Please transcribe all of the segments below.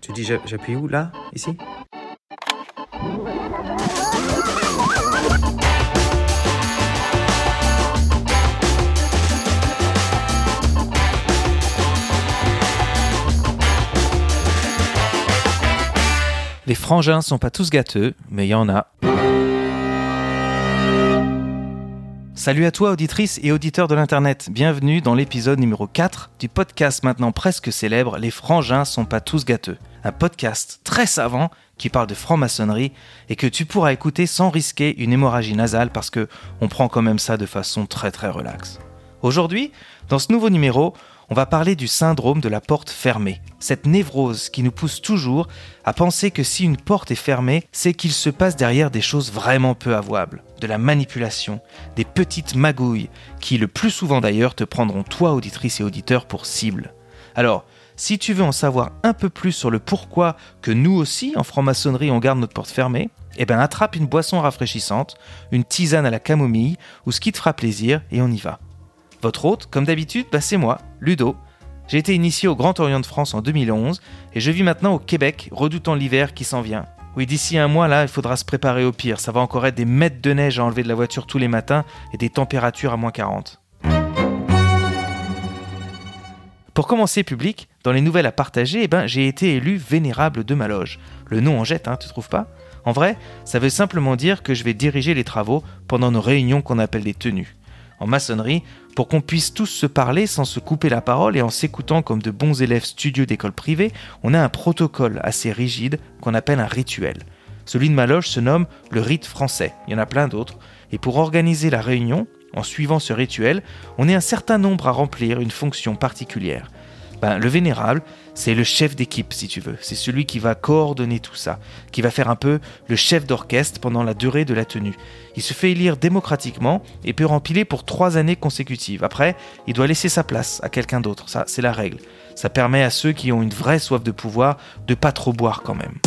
Tu dis j'appuie où Là Ici? Les frangins sont pas tous gâteux, mais il y en a. Salut à toi auditrice et auditeur de l'Internet, bienvenue dans l'épisode numéro 4 du podcast maintenant presque célèbre Les frangins sont pas tous gâteux. Un podcast très savant qui parle de franc-maçonnerie et que tu pourras écouter sans risquer une hémorragie nasale parce que on prend quand même ça de façon très très relaxe. Aujourd'hui, dans ce nouveau numéro, on va parler du syndrome de la porte fermée, cette névrose qui nous pousse toujours à penser que si une porte est fermée, c'est qu'il se passe derrière des choses vraiment peu avouables, de la manipulation, des petites magouilles, qui le plus souvent d'ailleurs te prendront toi, auditrice et auditeur, pour cible. Alors, si tu veux en savoir un peu plus sur le pourquoi que nous aussi, en franc-maçonnerie, on garde notre porte fermée, eh ben attrape une boisson rafraîchissante, une tisane à la camomille, ou ce qui te fera plaisir, et on y va. Votre hôte, comme d'habitude, bah, c'est moi, Ludo. J'ai été initié au Grand Orient de France en 2011 et je vis maintenant au Québec, redoutant l'hiver qui s'en vient. Oui, d'ici un mois, là, il faudra se préparer au pire. Ça va encore être des mètres de neige à enlever de la voiture tous les matins et des températures à moins 40. Pour commencer public, dans les nouvelles à partager, eh ben, j'ai été élu vénérable de ma loge. Le nom en jette, hein, tu trouves pas? En vrai, ça veut simplement dire que je vais diriger les travaux pendant nos réunions qu'on appelle des tenues en maçonnerie pour qu'on puisse tous se parler sans se couper la parole et en s'écoutant comme de bons élèves studieux d'école privée, on a un protocole assez rigide qu'on appelle un rituel. Celui de ma loge se nomme le rite français, il y en a plein d'autres, et pour organiser la réunion, en suivant ce rituel, on est un certain nombre à remplir une fonction particulière. Ben, le vénérable, c'est le chef d'équipe, si tu veux. C'est celui qui va coordonner tout ça, qui va faire un peu le chef d'orchestre pendant la durée de la tenue. Il se fait élire démocratiquement et peut rempiler pour trois années consécutives. Après, il doit laisser sa place à quelqu'un d'autre. Ça, c'est la règle. Ça permet à ceux qui ont une vraie soif de pouvoir de pas trop boire quand même.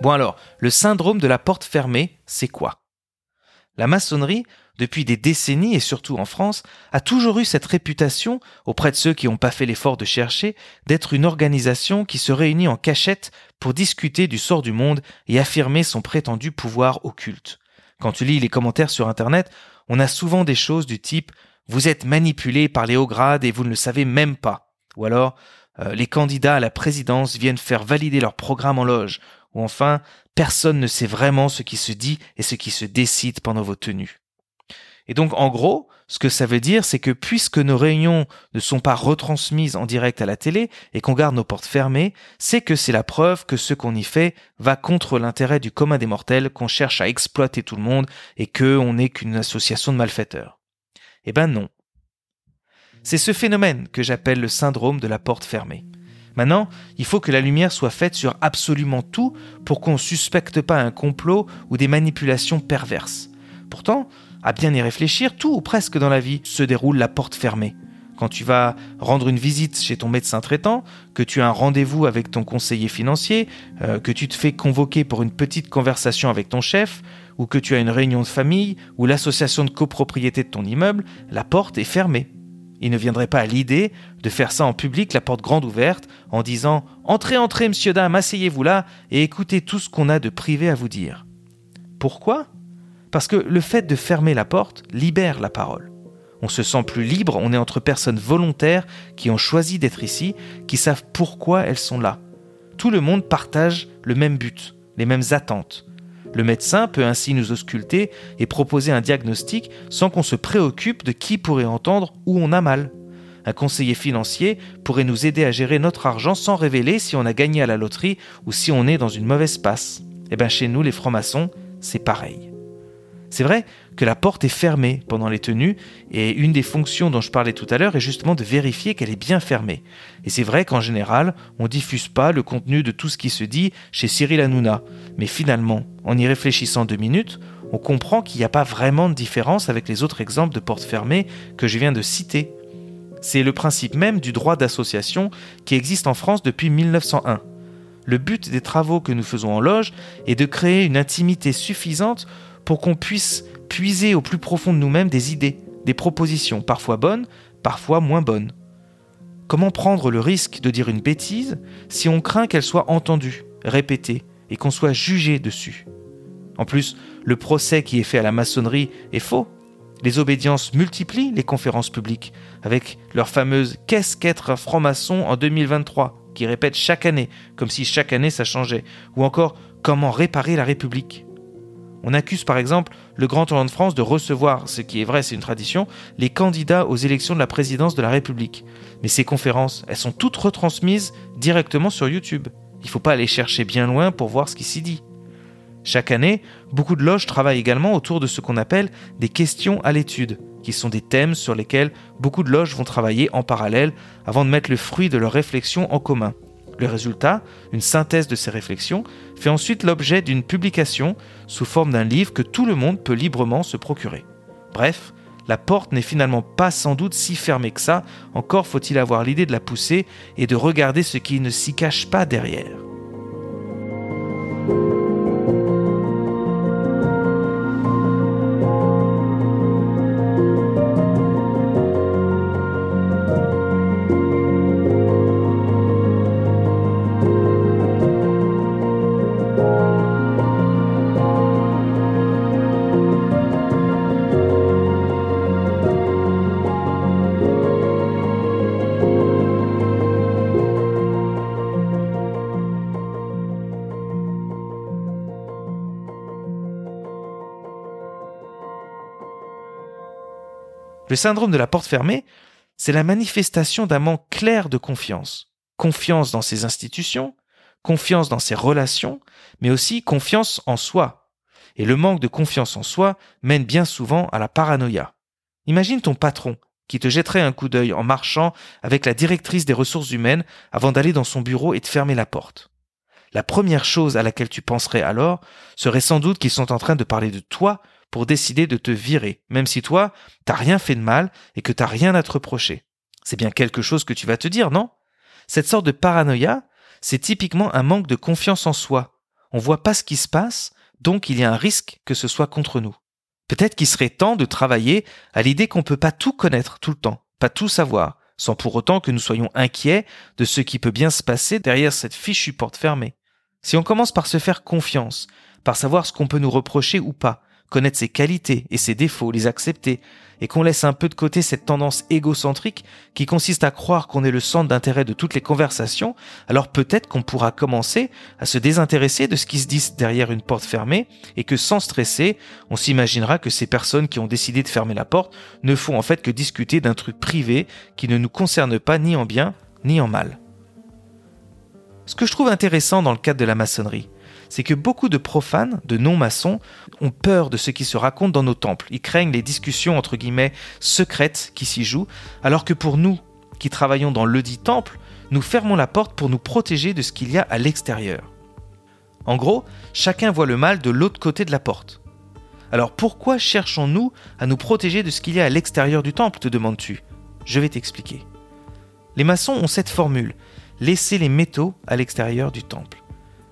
Bon alors, le syndrome de la porte fermée, c'est quoi? La maçonnerie depuis des décennies et surtout en France, a toujours eu cette réputation, auprès de ceux qui n'ont pas fait l'effort de chercher, d'être une organisation qui se réunit en cachette pour discuter du sort du monde et affirmer son prétendu pouvoir occulte. Quand tu lis les commentaires sur Internet, on a souvent des choses du type Vous êtes manipulé par les hauts grades et vous ne le savez même pas. Ou alors euh, Les candidats à la présidence viennent faire valider leur programme en loge. Ou enfin Personne ne sait vraiment ce qui se dit et ce qui se décide pendant vos tenues. Et donc, en gros, ce que ça veut dire, c'est que puisque nos réunions ne sont pas retransmises en direct à la télé et qu'on garde nos portes fermées, c'est que c'est la preuve que ce qu'on y fait va contre l'intérêt du commun des mortels, qu'on cherche à exploiter tout le monde et qu'on n'est qu'une association de malfaiteurs. Eh ben non. C'est ce phénomène que j'appelle le syndrome de la porte fermée. Maintenant, il faut que la lumière soit faite sur absolument tout pour qu'on ne suspecte pas un complot ou des manipulations perverses. Pourtant, à bien y réfléchir, tout ou presque dans la vie se déroule la porte fermée. Quand tu vas rendre une visite chez ton médecin traitant, que tu as un rendez-vous avec ton conseiller financier, euh, que tu te fais convoquer pour une petite conversation avec ton chef, ou que tu as une réunion de famille, ou l'association de copropriété de ton immeuble, la porte est fermée. Il ne viendrait pas à l'idée de faire ça en public, la porte grande ouverte, en disant Entrez, entrez, monsieur, dame, asseyez-vous là et écoutez tout ce qu'on a de privé à vous dire. Pourquoi? Parce que le fait de fermer la porte libère la parole. On se sent plus libre, on est entre personnes volontaires qui ont choisi d'être ici, qui savent pourquoi elles sont là. Tout le monde partage le même but, les mêmes attentes. Le médecin peut ainsi nous ausculter et proposer un diagnostic sans qu'on se préoccupe de qui pourrait entendre où on a mal. Un conseiller financier pourrait nous aider à gérer notre argent sans révéler si on a gagné à la loterie ou si on est dans une mauvaise passe. Et eh bien chez nous, les francs-maçons, c'est pareil. C'est vrai que la porte est fermée pendant les tenues et une des fonctions dont je parlais tout à l'heure est justement de vérifier qu'elle est bien fermée. Et c'est vrai qu'en général, on diffuse pas le contenu de tout ce qui se dit chez Cyril Hanouna. Mais finalement, en y réfléchissant deux minutes, on comprend qu'il n'y a pas vraiment de différence avec les autres exemples de portes fermées que je viens de citer. C'est le principe même du droit d'association qui existe en France depuis 1901. Le but des travaux que nous faisons en loge est de créer une intimité suffisante pour qu'on puisse puiser au plus profond de nous-mêmes des idées, des propositions, parfois bonnes, parfois moins bonnes. Comment prendre le risque de dire une bêtise si on craint qu'elle soit entendue, répétée et qu'on soit jugé dessus? En plus, le procès qui est fait à la maçonnerie est faux. Les obédiences multiplient les conférences publiques avec leur fameuse Qu'est-ce qu'être un franc-maçon en 2023 qui répète chaque année, comme si chaque année ça changeait, ou encore Comment réparer la République on accuse par exemple le Grand Orient de France de recevoir, ce qui est vrai, c'est une tradition, les candidats aux élections de la présidence de la République. Mais ces conférences, elles sont toutes retransmises directement sur YouTube. Il ne faut pas aller chercher bien loin pour voir ce qui s'y dit. Chaque année, beaucoup de loges travaillent également autour de ce qu'on appelle des questions à l'étude, qui sont des thèmes sur lesquels beaucoup de loges vont travailler en parallèle avant de mettre le fruit de leurs réflexions en commun. Le résultat, une synthèse de ces réflexions, fait ensuite l'objet d'une publication sous forme d'un livre que tout le monde peut librement se procurer. Bref, la porte n'est finalement pas sans doute si fermée que ça, encore faut-il avoir l'idée de la pousser et de regarder ce qui ne s'y cache pas derrière. Le syndrome de la porte fermée, c'est la manifestation d'un manque clair de confiance. Confiance dans ses institutions, confiance dans ses relations, mais aussi confiance en soi. Et le manque de confiance en soi mène bien souvent à la paranoïa. Imagine ton patron qui te jetterait un coup d'œil en marchant avec la directrice des ressources humaines avant d'aller dans son bureau et de fermer la porte. La première chose à laquelle tu penserais alors serait sans doute qu'ils sont en train de parler de toi pour décider de te virer, même si toi, t'as rien fait de mal et que t'as rien à te reprocher. C'est bien quelque chose que tu vas te dire, non? Cette sorte de paranoïa, c'est typiquement un manque de confiance en soi. On voit pas ce qui se passe, donc il y a un risque que ce soit contre nous. Peut-être qu'il serait temps de travailler à l'idée qu'on peut pas tout connaître tout le temps, pas tout savoir, sans pour autant que nous soyons inquiets de ce qui peut bien se passer derrière cette fichue porte fermée. Si on commence par se faire confiance, par savoir ce qu'on peut nous reprocher ou pas, connaître ses qualités et ses défauts, les accepter, et qu'on laisse un peu de côté cette tendance égocentrique qui consiste à croire qu'on est le centre d'intérêt de toutes les conversations, alors peut-être qu'on pourra commencer à se désintéresser de ce qui se dit derrière une porte fermée, et que sans stresser, on s'imaginera que ces personnes qui ont décidé de fermer la porte ne font en fait que discuter d'un truc privé qui ne nous concerne pas ni en bien ni en mal. Ce que je trouve intéressant dans le cadre de la maçonnerie, c'est que beaucoup de profanes, de non-maçons, ont peur de ce qui se raconte dans nos temples. Ils craignent les discussions entre guillemets secrètes qui s'y jouent, alors que pour nous, qui travaillons dans le dit temple, nous fermons la porte pour nous protéger de ce qu'il y a à l'extérieur. En gros, chacun voit le mal de l'autre côté de la porte. Alors pourquoi cherchons-nous à nous protéger de ce qu'il y a à l'extérieur du temple, te demandes-tu? Je vais t'expliquer. Les maçons ont cette formule, laisser les métaux à l'extérieur du temple.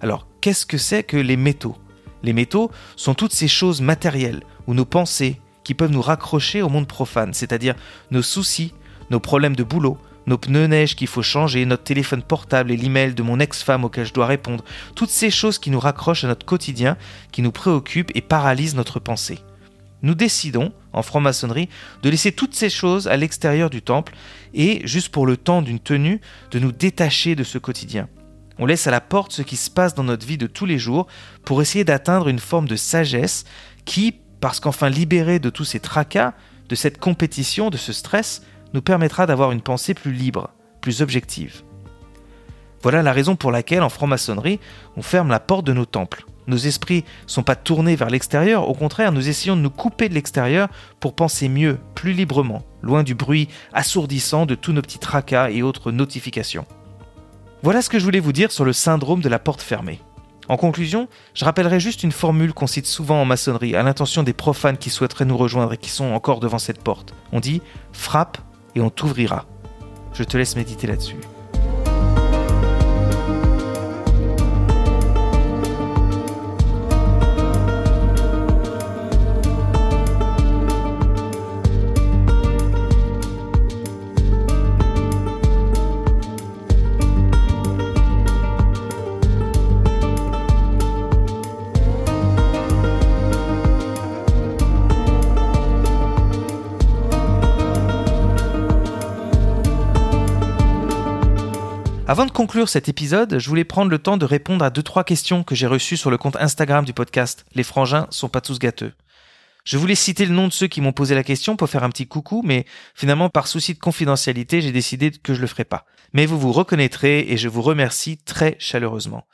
Alors, qu'est-ce que c'est que les métaux? Les métaux sont toutes ces choses matérielles, ou nos pensées, qui peuvent nous raccrocher au monde profane, c'est-à-dire nos soucis, nos problèmes de boulot, nos pneus neige qu'il faut changer, notre téléphone portable et l'email de mon ex-femme auquel je dois répondre, toutes ces choses qui nous raccrochent à notre quotidien, qui nous préoccupent et paralysent notre pensée. Nous décidons, en franc-maçonnerie, de laisser toutes ces choses à l'extérieur du temple et, juste pour le temps d'une tenue, de nous détacher de ce quotidien. On laisse à la porte ce qui se passe dans notre vie de tous les jours pour essayer d'atteindre une forme de sagesse qui, parce qu'enfin libéré de tous ces tracas, de cette compétition, de ce stress, nous permettra d'avoir une pensée plus libre, plus objective. Voilà la raison pour laquelle en franc-maçonnerie, on ferme la porte de nos temples. Nos esprits sont pas tournés vers l'extérieur, au contraire, nous essayons de nous couper de l'extérieur pour penser mieux, plus librement, loin du bruit assourdissant de tous nos petits tracas et autres notifications. Voilà ce que je voulais vous dire sur le syndrome de la porte fermée. En conclusion, je rappellerai juste une formule qu'on cite souvent en maçonnerie à l'intention des profanes qui souhaiteraient nous rejoindre et qui sont encore devant cette porte. On dit frappe et on t'ouvrira. Je te laisse méditer là-dessus. Avant de conclure cet épisode, je voulais prendre le temps de répondre à deux trois questions que j'ai reçues sur le compte Instagram du podcast. Les frangins sont pas tous gâteux. Je voulais citer le nom de ceux qui m'ont posé la question pour faire un petit coucou, mais finalement, par souci de confidentialité, j'ai décidé que je le ferai pas. Mais vous vous reconnaîtrez et je vous remercie très chaleureusement.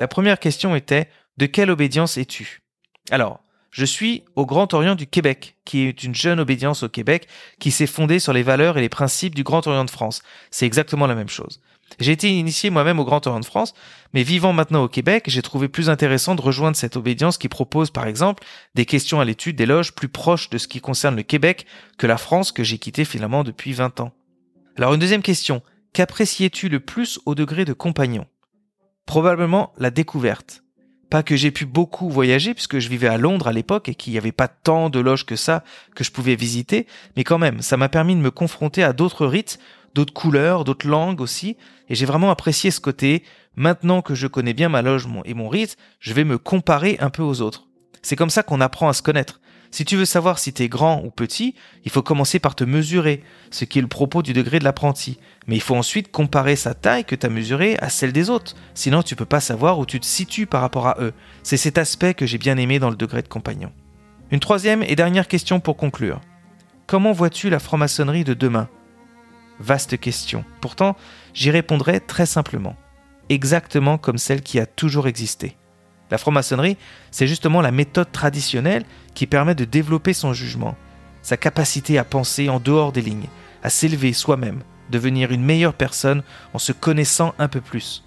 La première question était De quelle obédience es-tu? Alors, je suis au Grand Orient du Québec, qui est une jeune obédience au Québec qui s'est fondée sur les valeurs et les principes du Grand Orient de France. C'est exactement la même chose. J'ai été initié moi-même au Grand Orient de France, mais vivant maintenant au Québec, j'ai trouvé plus intéressant de rejoindre cette obédience qui propose par exemple des questions à l'étude des loges plus proches de ce qui concerne le Québec que la France que j'ai quitté finalement depuis 20 ans. Alors une deuxième question, qu'appréciais-tu le plus au degré de compagnon? Probablement la découverte. Pas que j'ai pu beaucoup voyager puisque je vivais à Londres à l'époque et qu'il n'y avait pas tant de loges que ça que je pouvais visiter, mais quand même, ça m'a permis de me confronter à d'autres rites, d'autres couleurs, d'autres langues aussi, et j'ai vraiment apprécié ce côté. Maintenant que je connais bien ma loge et mon rite, je vais me comparer un peu aux autres. C'est comme ça qu'on apprend à se connaître. Si tu veux savoir si tu es grand ou petit, il faut commencer par te mesurer, ce qui est le propos du degré de l'apprenti. Mais il faut ensuite comparer sa taille que tu as mesurée à celle des autres. Sinon, tu peux pas savoir où tu te situes par rapport à eux. C'est cet aspect que j'ai bien aimé dans le degré de compagnon. Une troisième et dernière question pour conclure. Comment vois-tu la franc-maçonnerie de demain? Vaste question. Pourtant, j'y répondrai très simplement. Exactement comme celle qui a toujours existé. La franc-maçonnerie, c'est justement la méthode traditionnelle qui permet de développer son jugement, sa capacité à penser en dehors des lignes, à s'élever soi-même, devenir une meilleure personne en se connaissant un peu plus.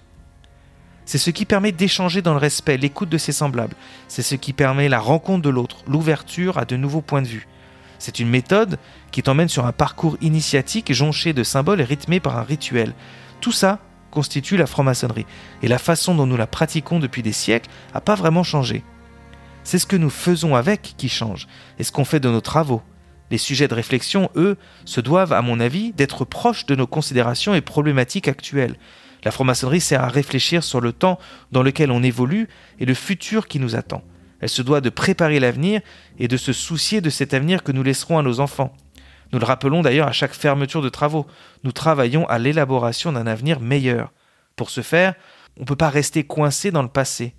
C'est ce qui permet d'échanger dans le respect, l'écoute de ses semblables. C'est ce qui permet la rencontre de l'autre, l'ouverture à de nouveaux points de vue. C'est une méthode qui t'emmène sur un parcours initiatique jonché de symboles et rythmé par un rituel. Tout ça constitue la franc-maçonnerie, et la façon dont nous la pratiquons depuis des siècles n'a pas vraiment changé. C'est ce que nous faisons avec qui change, et ce qu'on fait de nos travaux. Les sujets de réflexion, eux, se doivent, à mon avis, d'être proches de nos considérations et problématiques actuelles. La franc-maçonnerie sert à réfléchir sur le temps dans lequel on évolue et le futur qui nous attend. Elle se doit de préparer l'avenir et de se soucier de cet avenir que nous laisserons à nos enfants. Nous le rappelons d'ailleurs à chaque fermeture de travaux. Nous travaillons à l'élaboration d'un avenir meilleur. Pour ce faire, on ne peut pas rester coincé dans le passé.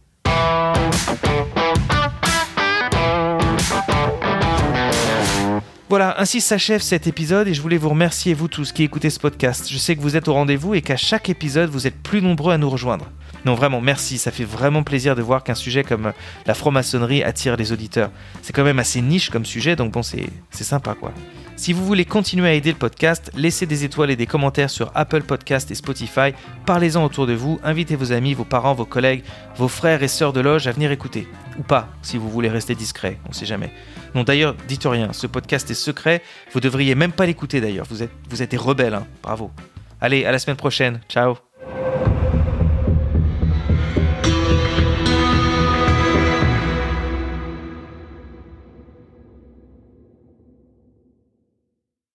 Voilà, ainsi s'achève cet épisode et je voulais vous remercier, vous tous qui écoutez ce podcast. Je sais que vous êtes au rendez-vous et qu'à chaque épisode, vous êtes plus nombreux à nous rejoindre. Non, vraiment, merci, ça fait vraiment plaisir de voir qu'un sujet comme la franc-maçonnerie attire les auditeurs. C'est quand même assez niche comme sujet, donc bon, c'est sympa quoi. Si vous voulez continuer à aider le podcast, laissez des étoiles et des commentaires sur Apple Podcast et Spotify, parlez-en autour de vous, invitez vos amis, vos parents, vos collègues, vos frères et sœurs de loge à venir écouter. Ou pas, si vous voulez rester discret, on sait jamais. Non d'ailleurs, dites rien, ce podcast est secret, vous devriez même pas l'écouter d'ailleurs, vous êtes, vous des rebelles, hein. bravo. Allez, à la semaine prochaine, ciao